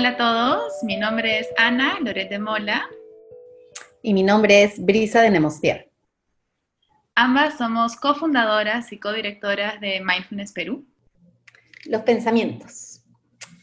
Hola a todos, mi nombre es Ana Lorete Mola. Y mi nombre es Brisa de Nemostier. Ambas somos cofundadoras y codirectoras de Mindfulness Perú. Los pensamientos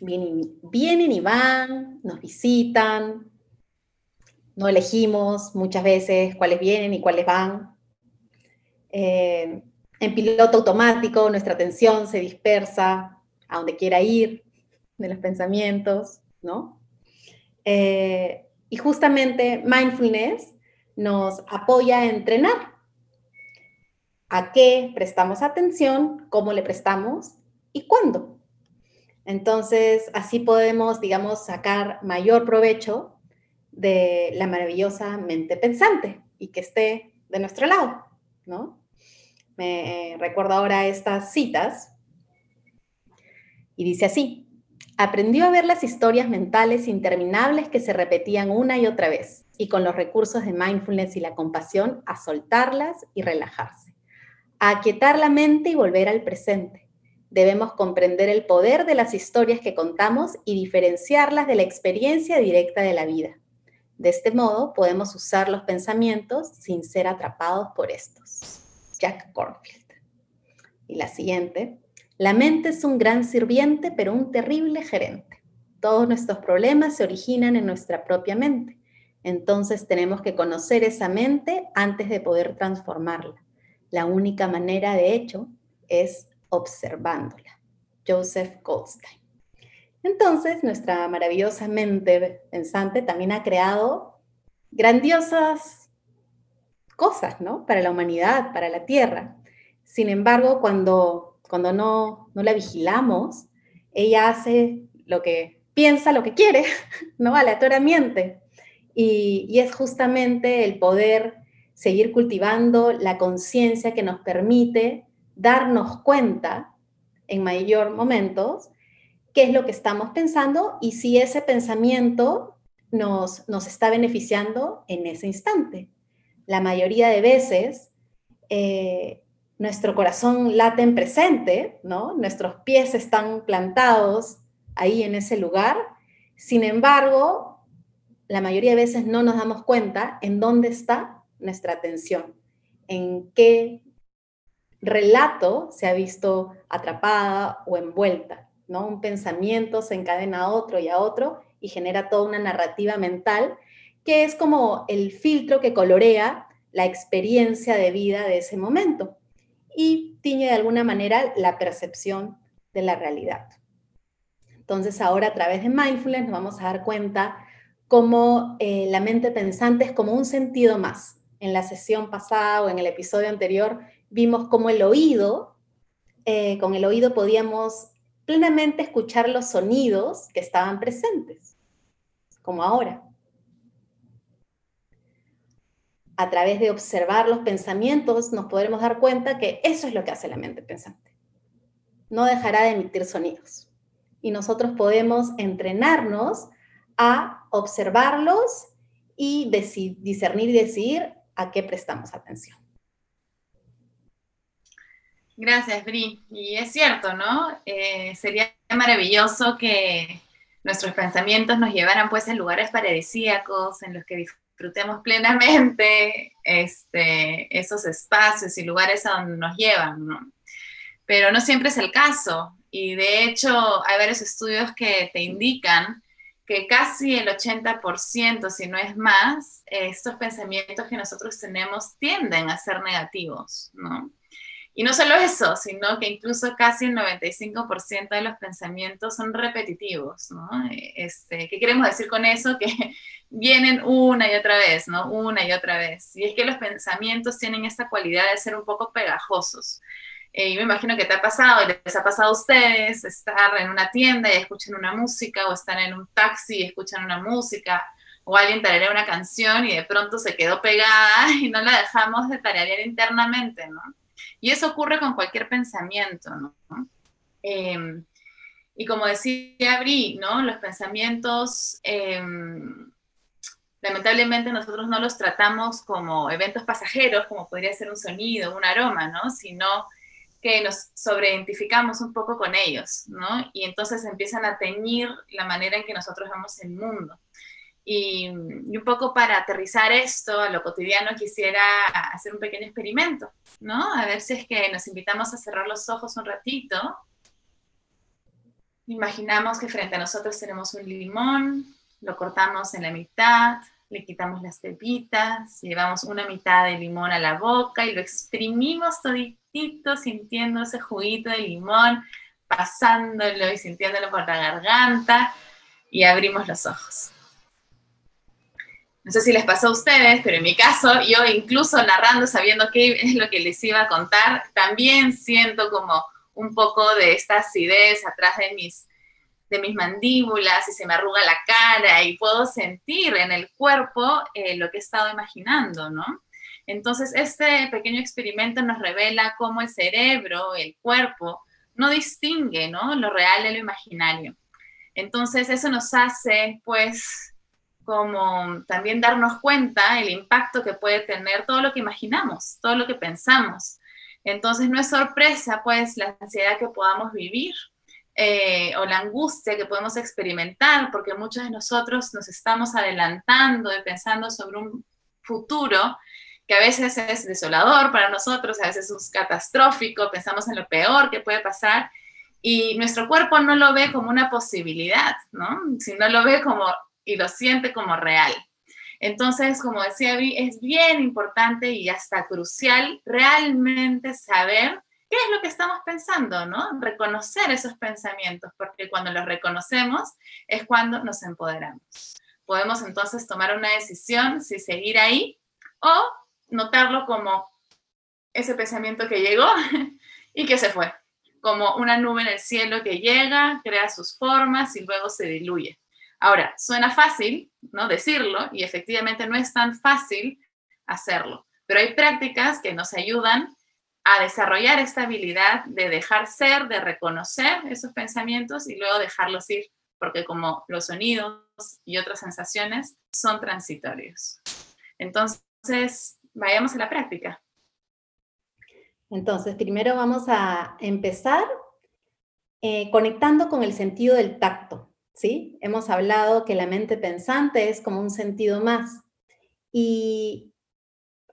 vienen y, van, nos visitan, no elegimos muchas veces cuáles vienen y cuáles van. Eh, en piloto automático nuestra atención se dispersa a donde quiera ir de los pensamientos, ¿no? Eh, y justamente mindfulness nos apoya a entrenar a qué prestamos atención, cómo le prestamos y cuándo. Entonces, así podemos, digamos, sacar mayor provecho de la maravillosa mente pensante y que esté de nuestro lado, ¿no? Me recuerdo ahora estas citas y dice así, Aprendió a ver las historias mentales interminables que se repetían una y otra vez, y con los recursos de mindfulness y la compasión, a soltarlas y relajarse, a aquietar la mente y volver al presente. Debemos comprender el poder de las historias que contamos y diferenciarlas de la experiencia directa de la vida. De este modo, podemos usar los pensamientos sin ser atrapados por estos. Jack Cornfield. Y la siguiente, la mente es un gran sirviente, pero un terrible gerente. Todos nuestros problemas se originan en nuestra propia mente. Entonces tenemos que conocer esa mente antes de poder transformarla. La única manera, de hecho, es observándola. Joseph Goldstein. Entonces, nuestra maravillosa mente pensante también ha creado grandiosas cosas, ¿no? Para la humanidad, para la Tierra. Sin embargo, cuando cuando no, la vigilamos, ella hace lo que piensa, lo que quiere, ¿no? Aleatoriamente. Y, y es justamente el poder seguir cultivando la conciencia que nos permite darnos cuenta en mayor momentos qué es lo que estamos pensando y si ese pensamiento nos, nos está beneficiando en ese instante. La mayoría de veces eh, nuestro corazón late en presente, ¿no? Nuestros pies están plantados ahí en ese lugar. Sin embargo, la mayoría de veces no nos damos cuenta en dónde está nuestra atención, en qué relato se ha visto atrapada o envuelta, ¿no? Un pensamiento se encadena a otro y a otro y genera toda una narrativa mental que es como el filtro que colorea la experiencia de vida de ese momento y tiñe de alguna manera la percepción de la realidad. Entonces ahora a través de mindfulness nos vamos a dar cuenta cómo eh, la mente pensante es como un sentido más. En la sesión pasada o en el episodio anterior vimos cómo el oído, eh, con el oído podíamos plenamente escuchar los sonidos que estaban presentes, como ahora. A través de observar los pensamientos, nos podremos dar cuenta que eso es lo que hace la mente pensante. No dejará de emitir sonidos. Y nosotros podemos entrenarnos a observarlos y discernir y decidir a qué prestamos atención. Gracias, Bri. Y es cierto, ¿no? Eh, sería maravilloso que nuestros pensamientos nos llevaran pues en lugares paradisíacos, en los que disfrutemos plenamente este, esos espacios y lugares a donde nos llevan, ¿no? Pero no siempre es el caso. Y de hecho hay varios estudios que te indican que casi el 80%, si no es más, estos pensamientos que nosotros tenemos tienden a ser negativos, ¿no? Y no solo eso, sino que incluso casi el 95% de los pensamientos son repetitivos, ¿no? Este, ¿Qué queremos decir con eso? Que vienen una y otra vez, ¿no? Una y otra vez. Y es que los pensamientos tienen esta cualidad de ser un poco pegajosos. Eh, me imagino que te ha pasado, y les ha pasado a ustedes, estar en una tienda y escuchan una música, o estar en un taxi y escuchan una música, o alguien tararea una canción y de pronto se quedó pegada y no la dejamos de tararear internamente, ¿no? Y eso ocurre con cualquier pensamiento, ¿no? Em, y como decía Bri, ¿no? Los pensamientos, em, lamentablemente nosotros no los tratamos como eventos pasajeros, como podría ser un sonido, un aroma, ¿no? Sino que nos sobreidentificamos un poco con ellos, ¿no? Y entonces empiezan a teñir la manera en que nosotros vemos el mundo. Y, un poco para aterrizar esto a lo cotidiano quisiera hacer un pequeño experimento, ¿no? A ver si es que nos invitamos a cerrar los ojos un ratito. Imaginamos que frente a nosotros tenemos un limón, lo cortamos en la mitad, le quitamos las pepitas, llevamos una mitad de limón a la boca y lo exprimimos toditito sintiendo ese juguito de limón, pasándolo y sintiéndolo por la garganta y abrimos los ojos. No sé si les pasó a ustedes, pero en mi caso, yo incluso narrando, sabiendo qué es lo que les iba a contar, también siento como un poco de esta acidez atrás de mis, de mis mandíbulas y se me arruga la cara y puedo sentir en el cuerpo eh, lo que he estado imaginando, ¿no? Entonces, este pequeño experimento nos revela cómo el cerebro, el cuerpo, no distingue, ¿no? Lo real de lo imaginario. Entonces, eso nos hace, pues, como también darnos cuenta el impacto que puede tener todo lo que imaginamos, todo lo que pensamos. Entonces no es sorpresa pues la ansiedad que podamos vivir eh, o la angustia que podemos experimentar, porque muchos de nosotros nos estamos adelantando y pensando sobre un futuro que a veces es desolador para nosotros, a veces es catastrófico, pensamos en lo peor que puede pasar y nuestro cuerpo no lo ve como una posibilidad, ¿no? Sino lo ve como y lo siente como real. Entonces, como decía Vi, es bien importante y hasta crucial realmente saber qué es lo que estamos pensando, ¿no? Reconocer esos pensamientos, porque cuando los reconocemos es cuando nos empoderamos. Podemos entonces tomar una decisión si seguir ahí o notarlo como ese pensamiento que llegó y que se fue, como una nube en el cielo que llega, crea sus formas y luego se diluye. Ahora, suena fácil, ¿no? Decirlo y efectivamente no es tan fácil hacerlo, pero hay prácticas que nos ayudan a desarrollar esta habilidad de dejar ser, de reconocer esos pensamientos y luego dejarlos ir, porque como los sonidos y otras sensaciones son transitorios. Entonces, vayamos a la práctica. Entonces, primero vamos a empezar eh, conectando con el sentido del tacto. ¿Sí? Hemos hablado que la mente pensante es como un sentido más. Y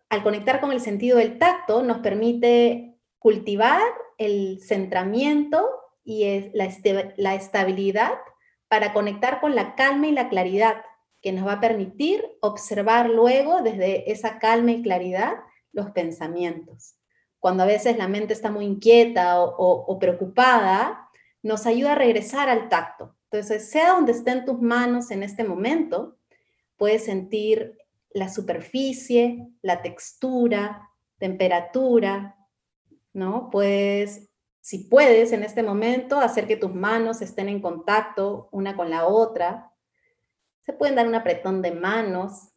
al conectar con el sentido del tacto nos permite cultivar el centramiento y la, la estabilidad para conectar con la calma y la claridad, que nos va a permitir observar luego desde esa calma y claridad los pensamientos. Cuando a veces la mente está muy inquieta o preocupada, nos ayuda a regresar al tacto, entonces, sea donde estén tus manos en este momento, puedes sentir la superficie, la textura, temperatura, ¿no? Puedes, si puedes en este momento, hacer que tus manos estén en contacto una con la otra. Se pueden dar un apretón de manos,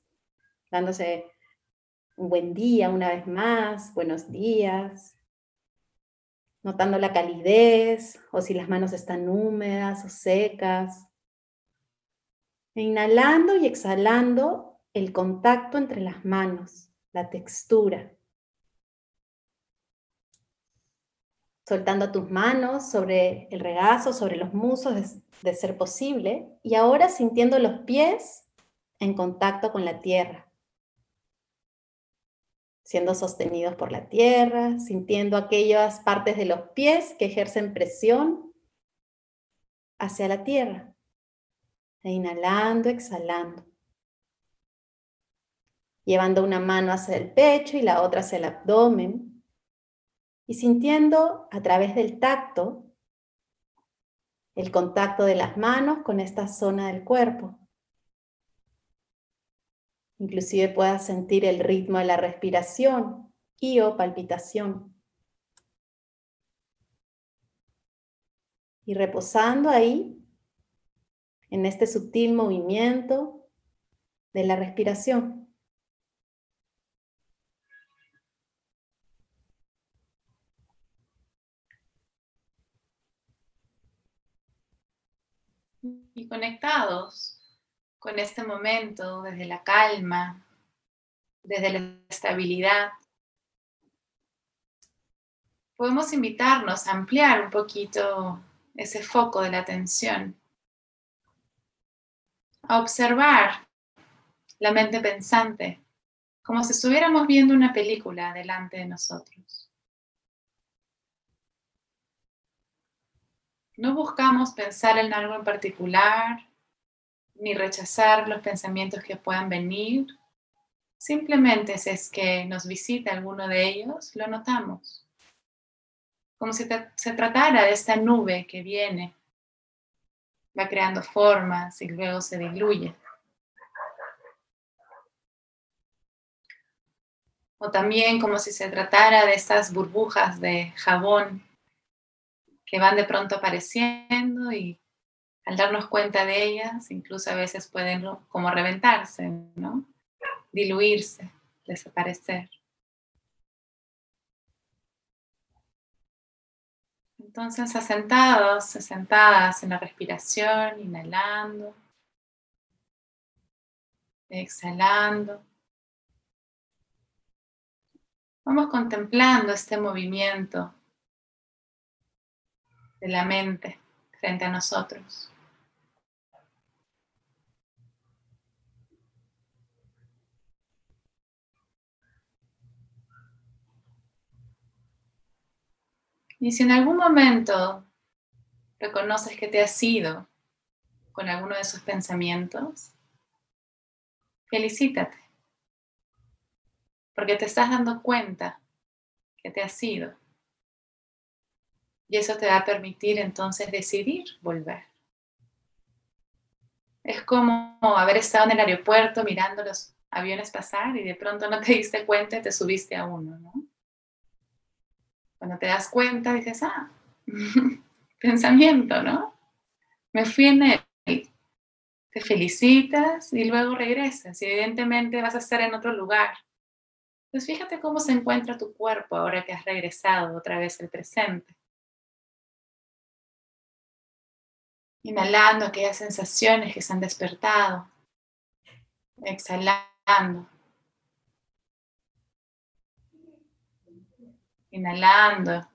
dándose un buen día una vez más, buenos días, notando la calidez o si las manos están húmedas o secas. E inhalando y exhalando el contacto entre las manos, la textura. Soltando tus manos sobre el regazo, sobre los musos de, de ser posible. Y ahora sintiendo los pies en contacto con la tierra siendo sostenidos por la tierra, sintiendo aquellas partes de los pies que ejercen presión hacia la tierra. E inhalando, exhalando. Llevando una mano hacia el pecho y la otra hacia el abdomen. Y sintiendo a través del tacto el contacto de las manos con esta zona del cuerpo. Inclusive puedas sentir el ritmo de la respiración y o palpitación. Y reposando ahí, en este sutil movimiento de la respiración. Y conectados con este momento desde la calma, desde la estabilidad. podemos invitarnos a ampliar un poquito ese foco de la atención, a observar la mente pensante como si estuviéramos viendo una película delante de nosotros. No buscamos pensar en algo en particular, ni rechazar los pensamientos que puedan venir. Simplemente si es que nos visita alguno de ellos, lo notamos. Como si se tratara de esta nube que viene, va creando formas y luego se diluye. O también como si se tratara de estas burbujas de jabón que van de pronto apareciendo y al darnos cuenta de ellas, incluso a veces pueden como reventarse, ¿no? Diluirse, desaparecer. Entonces, asentados, asentadas en la respiración, inhalando, exhalando. Vamos contemplando este movimiento de la mente frente a nosotros. Y si en algún momento reconoces que te has ido con alguno de esos pensamientos, felicítate, porque te estás dando cuenta que te has ido. Y eso te va a permitir entonces decidir volver. Es como haber estado en el aeropuerto mirando los aviones pasar y de pronto no te diste cuenta y te subiste a uno, ¿no? Cuando te das cuenta, dices, ah, pensamiento, ¿no? Me fui en él. Te felicitas y luego regresas. Evidentemente vas a estar en otro lugar. Pues fíjate cómo se encuentra tu cuerpo ahora que has regresado otra vez al presente. Inhalando aquellas sensaciones que se han despertado. Exhalando. Inhalando.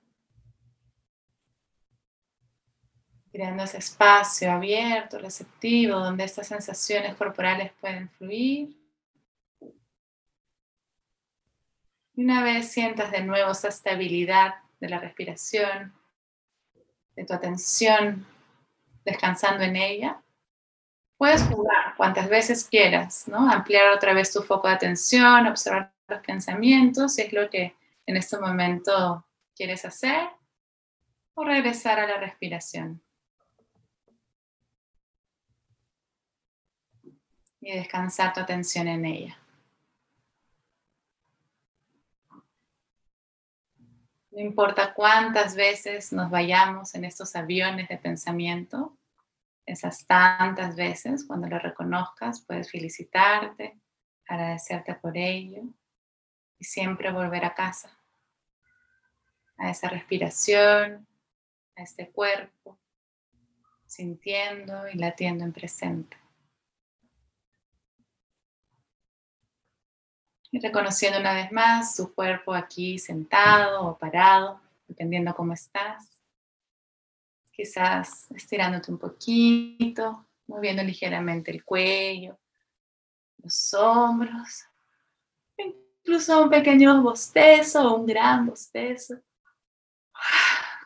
Creando ese espacio abierto, receptivo, donde estas sensaciones corporales pueden fluir. Y una vez sientas de nuevo esa estabilidad de la respiración, de tu atención descansando en ella, puedes jugar cuantas veces quieras, ¿no? Ampliar otra vez tu foco de atención, observar los pensamientos, si es lo que en este momento quieres hacer o regresar a la respiración. Y descansar tu atención en ella. No importa cuántas veces nos vayamos en estos aviones de pensamiento, esas tantas veces, cuando lo reconozcas, puedes felicitarte, agradecerte por ello y siempre volver a casa a esa respiración, a este cuerpo, sintiendo y latiendo en presente. Y reconociendo una vez más su cuerpo aquí sentado o parado, dependiendo cómo estás. Quizás estirándote un poquito, moviendo ligeramente el cuello, los hombros, incluso un pequeño bostezo o un gran bostezo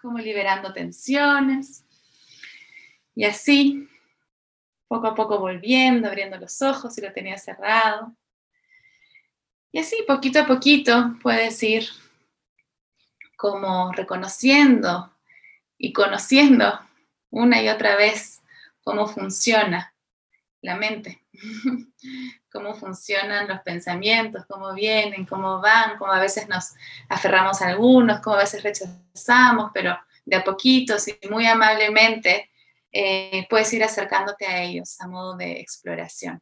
como liberando tensiones. Y así, poco a poco volviendo, abriendo los ojos si lo tenía cerrado. Y así, poquito a poquito, puedes ir como reconociendo y conociendo una y otra vez cómo funciona la mente, cómo funcionan los pensamientos, cómo vienen, cómo van, cómo a veces nos aferramos a algunos, cómo a veces rechazamos, pero de a poquitos y muy amablemente eh, puedes ir acercándote a ellos a modo de exploración.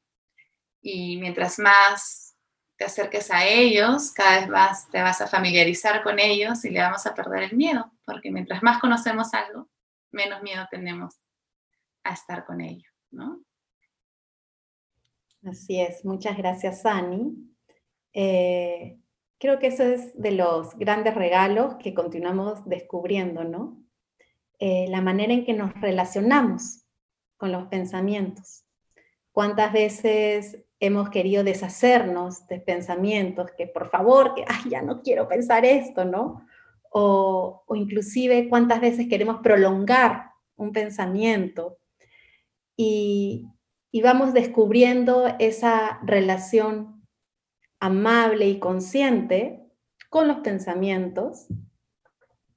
Y mientras más te acerques a ellos, cada vez más te vas a familiarizar con ellos y le vamos a perder el miedo, porque mientras más conocemos algo, menos miedo tenemos a estar con ello, ¿no? Así es, muchas gracias, Ani. Eh, creo que eso es de los grandes regalos que continuamos descubriendo, ¿no? Eh, la manera en que nos relacionamos con los pensamientos. ¿Cuántas veces hemos querido deshacernos de pensamientos que por favor, que ay, ya no quiero pensar esto, ¿no? O, o inclusive cuántas veces queremos prolongar un pensamiento y, y vamos descubriendo esa relación amable y consciente con los pensamientos,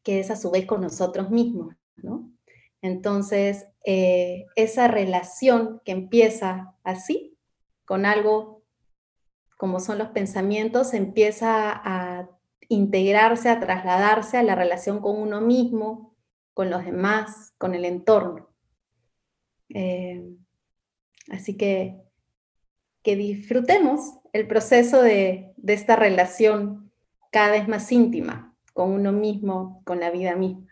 que es a su vez con nosotros mismos, ¿no? Entonces, eh, esa relación que empieza así, con algo como son los pensamientos, empieza a integrarse, a trasladarse a la relación con uno mismo, con los demás, con el entorno. Eh, así que que disfrutemos el proceso de, esta relación cada vez más íntima con uno mismo, con la vida misma.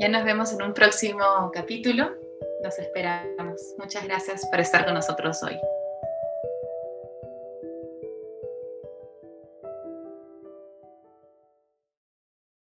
Ya nos vemos en un próximo capítulo. Los esperamos. Muchas gracias por estar con nosotros hoy.